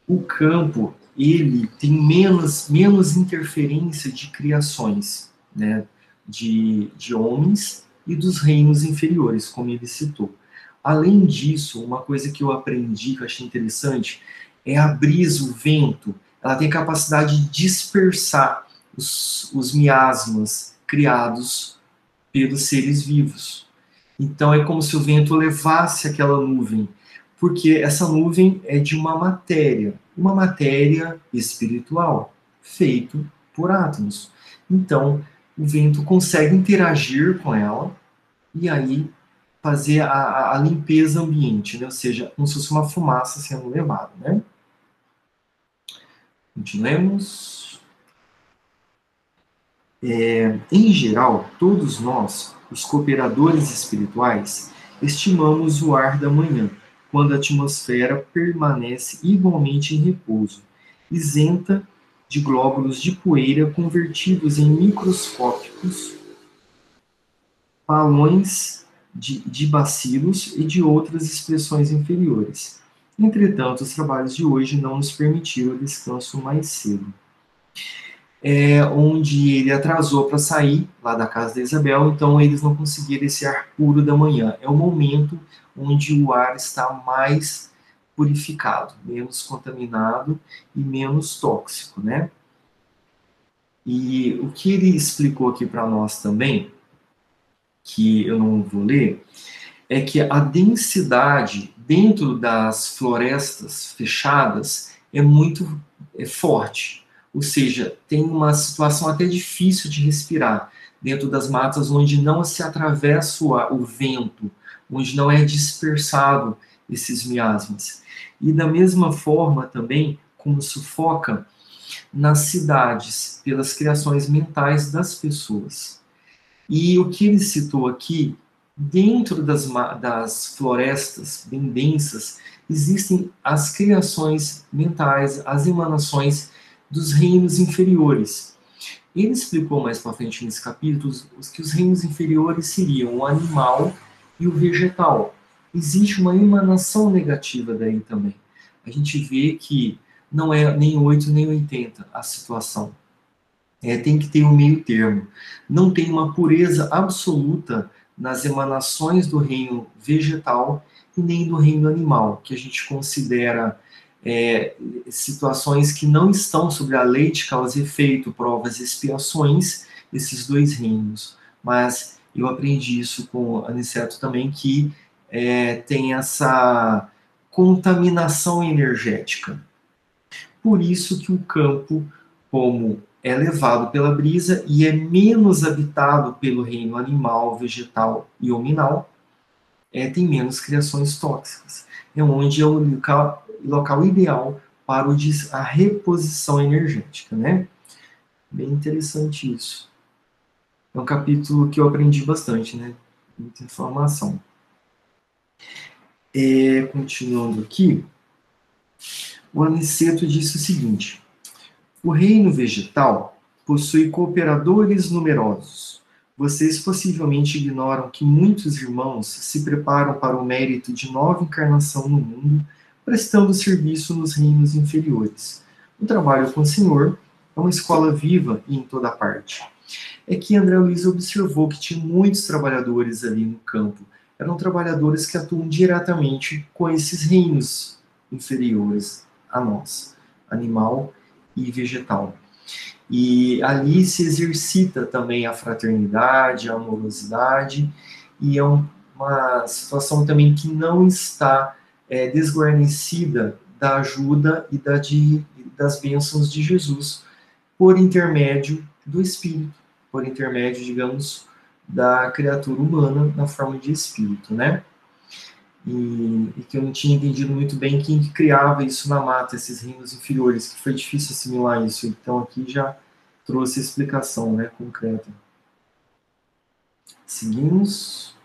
o campo, ele tem menos, menos interferência de criações, né, de, de homens e dos reinos inferiores, como ele citou. Além disso, uma coisa que eu aprendi, que eu achei interessante, é a brisa, o vento, ela tem capacidade de dispersar os, os miasmas criados pelos seres vivos. Então é como se o vento levasse aquela nuvem, porque essa nuvem é de uma matéria, uma matéria espiritual, feito por átomos. Então o vento consegue interagir com ela e aí fazer a, a limpeza ambiente, né? ou seja, como se fosse uma fumaça sendo levada, né? Continuemos. É, em geral, todos nós, os cooperadores espirituais, estimamos o ar da manhã, quando a atmosfera permanece igualmente em repouso, isenta de glóbulos de poeira convertidos em microscópicos balões de, de bacilos e de outras expressões inferiores. Entretanto, os trabalhos de hoje não nos permitiram descanso mais cedo. É, onde ele atrasou para sair lá da casa da Isabel, então eles não conseguiram esse ar puro da manhã. É o momento onde o ar está mais purificado, menos contaminado e menos tóxico, né? E o que ele explicou aqui para nós também, que eu não vou ler, é que a densidade dentro das florestas fechadas é muito é forte. Ou seja, tem uma situação até difícil de respirar dentro das matas onde não se atravessa o vento, onde não é dispersado esses miasmas. E da mesma forma também, como sufoca nas cidades, pelas criações mentais das pessoas. E o que ele citou aqui dentro das, das florestas bem densas, existem as criações mentais, as emanações dos reinos inferiores. Ele explicou mais para frente nesse capítulo que os reinos inferiores seriam o animal e o vegetal. Existe uma emanação negativa daí também. A gente vê que não é nem 8 nem 80 a situação. É, tem que ter um meio termo. Não tem uma pureza absoluta nas emanações do reino vegetal e nem do reino animal, que a gente considera é, situações que não estão sobre a lei de causa e efeito, provas e expiações, esses dois reinos. Mas eu aprendi isso com Aniceto também, que é, tem essa contaminação energética. Por isso que o campo, como é levado pela brisa e é menos habitado pelo reino animal, vegetal e hominal, é, tem menos criações tóxicas. É onde é o local, local ideal para o, a reposição energética, né? Bem interessante isso. É um capítulo que eu aprendi bastante, né? Muita informação. É, continuando aqui, o Aniceto disse o seguinte: o reino vegetal possui cooperadores numerosos. Vocês possivelmente ignoram que muitos irmãos se preparam para o mérito de nova encarnação no mundo, prestando serviço nos reinos inferiores. O trabalho com o Senhor é uma escola viva e em toda parte. É que André Luiz observou que tinha muitos trabalhadores ali no campo. Eram trabalhadores que atuam diretamente com esses reinos inferiores a nós, animal e vegetal. E ali se exercita também a fraternidade, a amorosidade, e é uma situação também que não está é, desguarnecida da ajuda e da de, das bênçãos de Jesus por intermédio do Espírito, por intermédio, digamos, da criatura humana na forma de Espírito, né? E, e, que eu não tinha entendido muito bem quem que criava isso na mata, esses reinos inferiores, que foi difícil assimilar isso. Então aqui já trouxe a explicação né, concreta. Seguimos.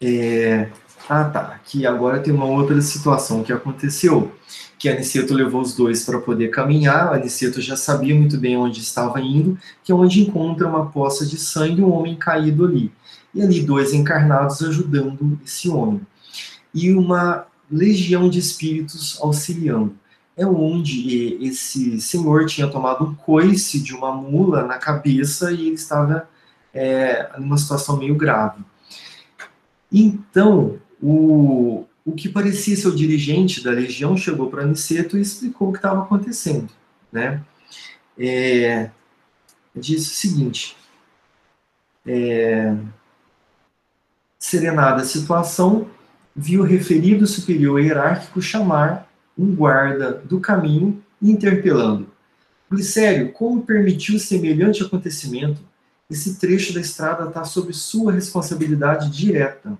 É, ah, tá. Aqui agora tem uma outra situação que aconteceu, que Aniceto levou os dois para poder caminhar. Aniceto já sabia muito bem onde estava indo, que é onde encontra uma poça de sangue, um homem caído ali e ali dois encarnados ajudando esse homem. E uma legião de espíritos auxiliando. É onde esse senhor tinha tomado um coice de uma mula na cabeça e ele estava é, numa situação meio grave. Então, o, o que parecia ser o dirigente da legião chegou para Aniceto e explicou o que estava acontecendo. Né? É, disse o seguinte: é, Serenada a situação, viu o referido superior hierárquico chamar um guarda do caminho, interpelando. Glicério, como permitiu semelhante acontecimento? Esse trecho da estrada está sob sua responsabilidade direta.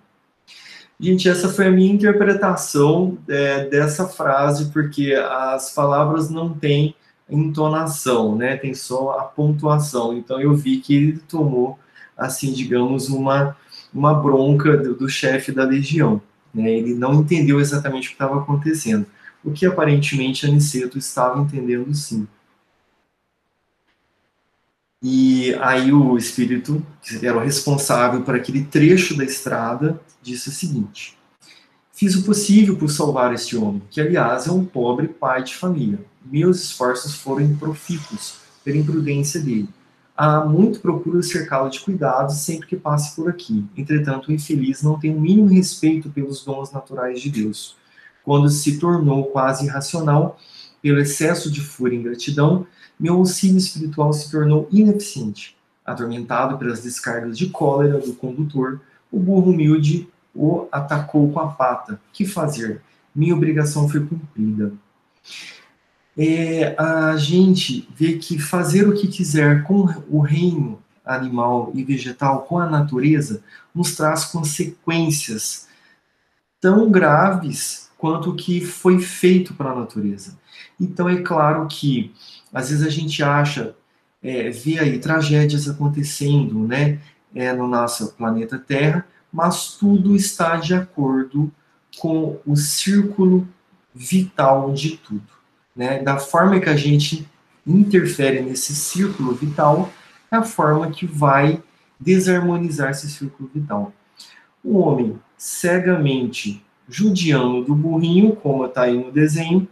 Gente, essa foi a minha interpretação é, dessa frase, porque as palavras não têm entonação, né? Tem só a pontuação. Então eu vi que ele tomou, assim, digamos, uma uma bronca do, do chefe da legião. Né? Ele não entendeu exatamente o que estava acontecendo, o que aparentemente Aniceto estava entendendo sim. E aí o espírito, que era o responsável por aquele trecho da estrada, disse o seguinte: Fiz o possível por salvar este homem, que aliás é um pobre pai de família. Meus esforços foram improfícuos pela imprudência dele há muito procura cercá-lo de cuidados sempre que passe por aqui. Entretanto, o infeliz não tem o mínimo respeito pelos dons naturais de Deus. Quando se tornou quase irracional, pelo excesso de fúria e ingratidão, meu auxílio espiritual se tornou ineficiente. Atormentado pelas descargas de cólera do condutor, o burro humilde o atacou com a pata. Que fazer? Minha obrigação foi cumprida é, a gente vê que fazer o que quiser com o reino animal e vegetal, com a natureza, nos traz consequências tão graves quanto o que foi feito para a natureza. Então, é claro que, às vezes, a gente acha, é, vê aí tragédias acontecendo né, é, no nosso planeta Terra, mas tudo está de acordo com o círculo vital de tudo né, da forma que a gente interfere nesse círculo vital, é a forma que vai desarmonizar esse círculo vital. O homem cegamente judiando do burrinho, como está aí no desenho,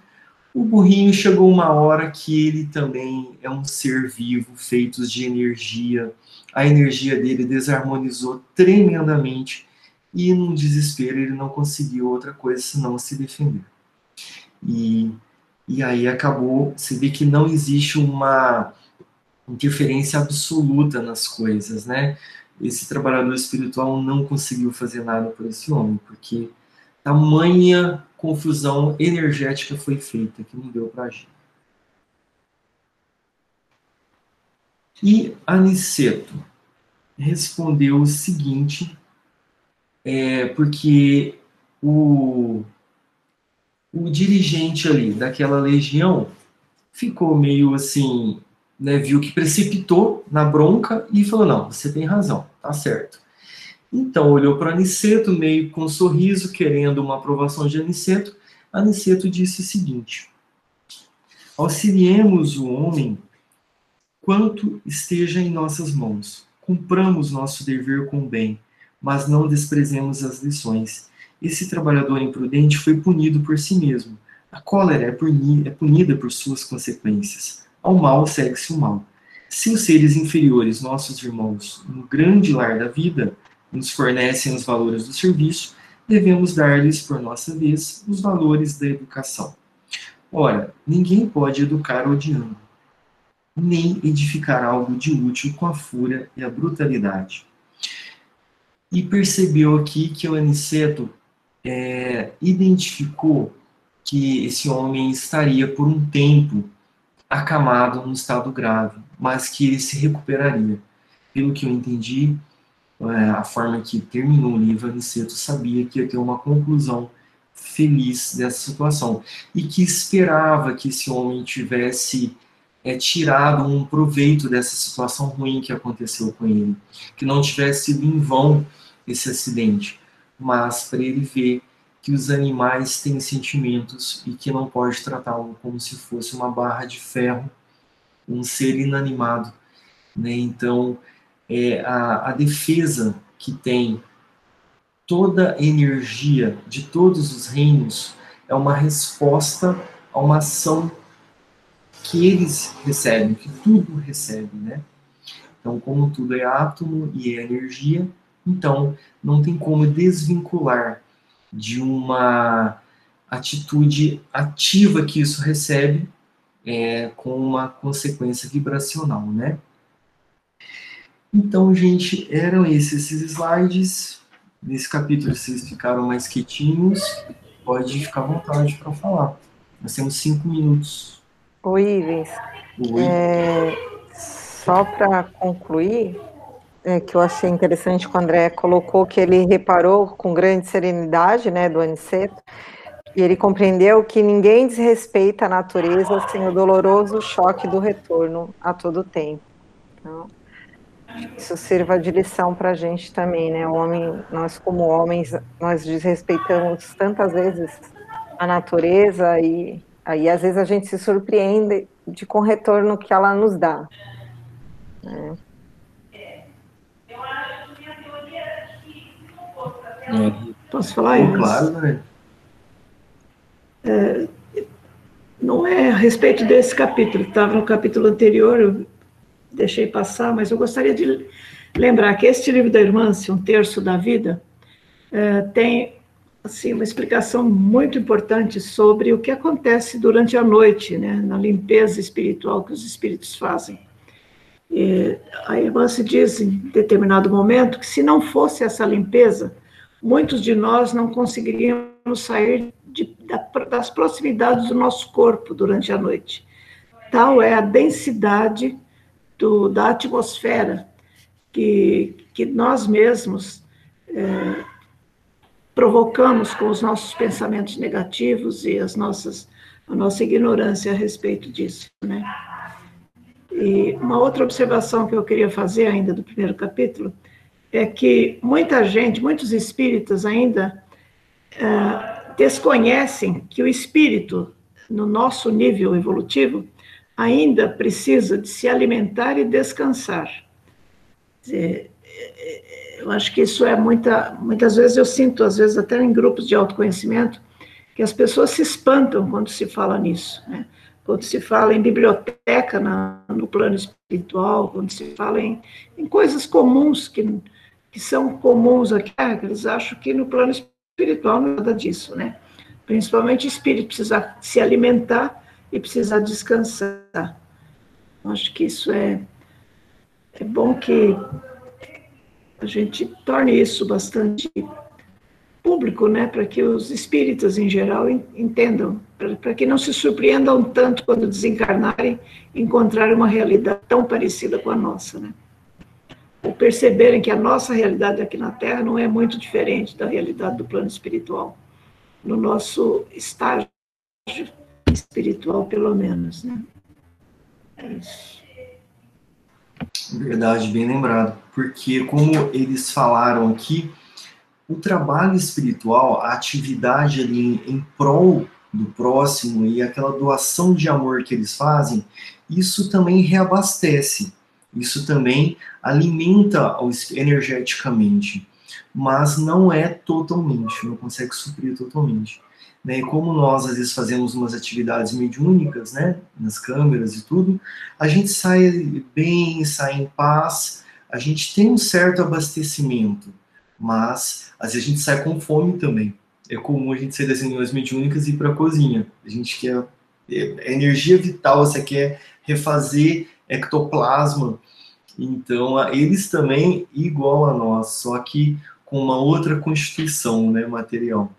o burrinho chegou uma hora que ele também é um ser vivo, feito de energia. A energia dele desarmonizou tremendamente e, num desespero, ele não conseguiu outra coisa senão se defender. E e aí acabou, se vê que não existe uma interferência absoluta nas coisas, né? Esse trabalhador espiritual não conseguiu fazer nada por esse homem, porque tamanha confusão energética foi feita que não deu para agir. E Aniceto respondeu o seguinte, é, porque o o dirigente ali daquela legião ficou meio assim, né, viu que precipitou na bronca e falou: Não, você tem razão, tá certo. Então olhou para Aniceto, meio com um sorriso, querendo uma aprovação de Aniceto. Aniceto disse o seguinte: Auxiliemos o homem quanto esteja em nossas mãos. Cumpramos nosso dever com bem, mas não desprezemos as lições. Esse trabalhador imprudente foi punido por si mesmo. A cólera é, é punida por suas consequências. Ao mal segue-se o mal. Se os seres inferiores, nossos irmãos, no grande lar da vida, nos fornecem os valores do serviço, devemos dar-lhes, por nossa vez, os valores da educação. Ora, ninguém pode educar odiando nem edificar algo de útil com a fúria e a brutalidade. E percebeu aqui que o Aniceto é, identificou que esse homem estaria por um tempo acamado num estado grave, mas que ele se recuperaria. Pelo que eu entendi, é, a forma que terminou o livro, Aniceto sabia que ia ter uma conclusão feliz dessa situação e que esperava que esse homem tivesse é, tirado um proveito dessa situação ruim que aconteceu com ele, que não tivesse sido em vão esse acidente, mas para ele ver que os animais têm sentimentos e que não pode tratá-lo como se fosse uma barra de ferro, um ser inanimado. Né? Então, é, a, a defesa que tem toda a energia de todos os reinos é uma resposta a uma ação que eles recebem, que tudo recebe, né? Então, como tudo é átomo e é energia, então não tem como desvincular de uma atitude ativa que isso recebe é, com uma consequência vibracional, né? Então, gente, eram esses, esses slides. Nesse capítulo, vocês ficaram mais quietinhos. Pode ficar à vontade para falar. Nós temos cinco minutos. Oi, Ivens. É, só para concluir, é, que eu achei interessante que o André colocou que ele reparou com grande serenidade, né, do Aniceto, e ele compreendeu que ninguém desrespeita a natureza sem o doloroso choque do retorno a todo tempo. Então, isso sirva de lição para a gente também, né? O homem, nós como homens, nós desrespeitamos tantas vezes a natureza e Aí, às vezes, a gente se surpreende de com o retorno que ela nos dá. Né? Posso falar isso? Claro, né? É, não é a respeito desse capítulo, estava no capítulo anterior, eu deixei passar, mas eu gostaria de lembrar que este livro da irmã, Um Terço da Vida, é, tem assim, uma explicação muito importante sobre o que acontece durante a noite, né, na limpeza espiritual que os espíritos fazem. A irmã se diz em determinado momento que se não fosse essa limpeza, muitos de nós não conseguiríamos sair de, das proximidades do nosso corpo durante a noite. Tal é a densidade do, da atmosfera que, que nós mesmos é, provocamos com os nossos pensamentos negativos e as nossas, a nossa ignorância a respeito disso, né? E uma outra observação que eu queria fazer ainda do primeiro capítulo é que muita gente, muitos espíritas ainda uh, desconhecem que o espírito, no nosso nível evolutivo, ainda precisa de se alimentar e descansar. Eu acho que isso é muita, muitas vezes eu sinto, às vezes até em grupos de autoconhecimento, que as pessoas se espantam quando se fala nisso, né? Quando se fala em biblioteca na, no plano espiritual, quando se fala em, em coisas comuns que, que são comuns aqui, ah, eles acham que no plano espiritual não é nada disso, né? Principalmente o espírito precisa se alimentar e precisa descansar. Acho que isso é, é bom que a gente torne isso bastante público, né, para que os espíritas em geral entendam, para que não se surpreendam tanto quando desencarnarem encontrar uma realidade tão parecida com a nossa, né? Ou perceberem que a nossa realidade aqui na Terra não é muito diferente da realidade do plano espiritual, no nosso estágio espiritual, pelo menos, né? É isso. Verdade, bem lembrado. Porque, como eles falaram aqui, o trabalho espiritual, a atividade ali em, em prol do próximo e aquela doação de amor que eles fazem, isso também reabastece, isso também alimenta energeticamente, mas não é totalmente, não consegue suprir totalmente. Né? E como nós às vezes fazemos umas atividades mediúnicas, né, nas câmeras e tudo, a gente sai bem, sai em paz, a gente tem um certo abastecimento, mas às vezes a gente sai com fome também. É comum a gente sair das reuniões mediúnicas e ir para a cozinha. A gente quer é, energia vital, você quer refazer ectoplasma. Então, eles também igual a nós, só que com uma outra constituição né, material.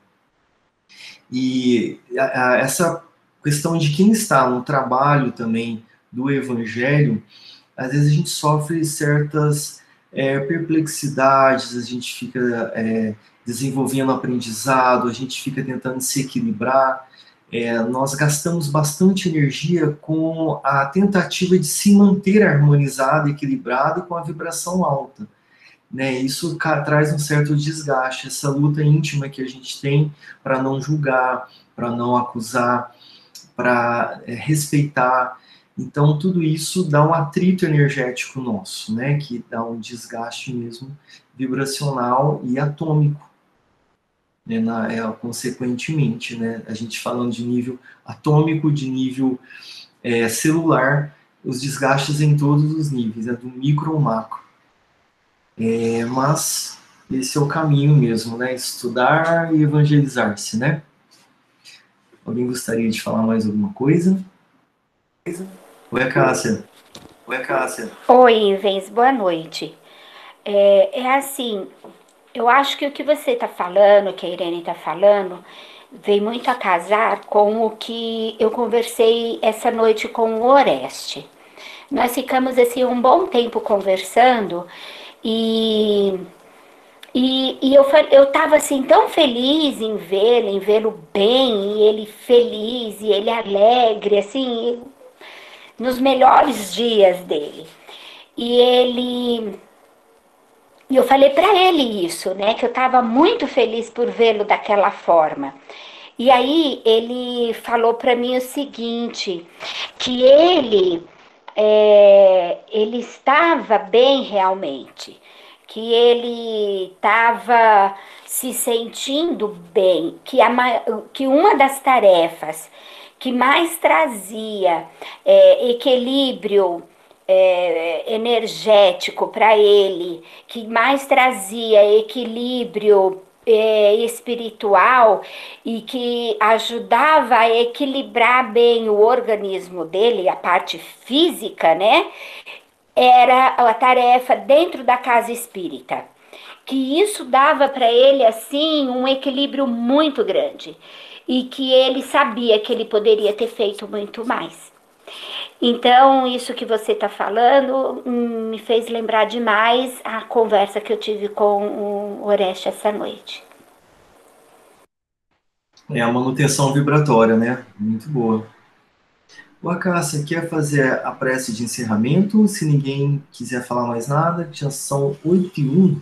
E a, a, essa questão de quem está no trabalho também do evangelho, às vezes a gente sofre certas é, perplexidades, a gente fica é, desenvolvendo aprendizado, a gente fica tentando se equilibrar. É, nós gastamos bastante energia com a tentativa de se manter harmonizado, equilibrado com a vibração alta. Né? Isso traz um certo desgaste, essa luta íntima que a gente tem para não julgar, para não acusar, para é, respeitar. Então, tudo isso dá um atrito energético nosso, né? que dá um desgaste mesmo vibracional e atômico. Né? Na, é, consequentemente, né? a gente falando de nível atômico, de nível é, celular, os desgastes em todos os níveis, é do micro ao macro. É, mas esse é o caminho mesmo, né? Estudar e evangelizar-se, né? Alguém gostaria de falar mais alguma coisa? Oi, Cássia. Oi, Cássia. Oi, Ivens, boa noite. É, é assim, eu acho que o que você está falando, que a Irene está falando, vem muito a casar com o que eu conversei essa noite com o Oreste. Nós ficamos assim um bom tempo conversando e e, e eu eu estava assim tão feliz em vê-lo, em vê-lo bem, e ele feliz, e ele alegre, assim, nos melhores dias dele. E ele e eu falei para ele isso, né, que eu estava muito feliz por vê-lo daquela forma. E aí ele falou para mim o seguinte, que ele é, ele estava bem realmente, que ele estava se sentindo bem, que, a, que uma das tarefas que mais trazia é, equilíbrio é, energético para ele, que mais trazia equilíbrio é, espiritual e que ajudava a equilibrar bem o organismo dele, a parte física, né? Era a tarefa dentro da casa espírita. Que isso dava para ele assim um equilíbrio muito grande e que ele sabia que ele poderia ter feito muito mais. Então, isso que você está falando hum, me fez lembrar demais a conversa que eu tive com o Oreste essa noite. É a manutenção vibratória, né? Muito boa. O Acácia, quer fazer a prece de encerramento? Se ninguém quiser falar mais nada, já são 8 e 1.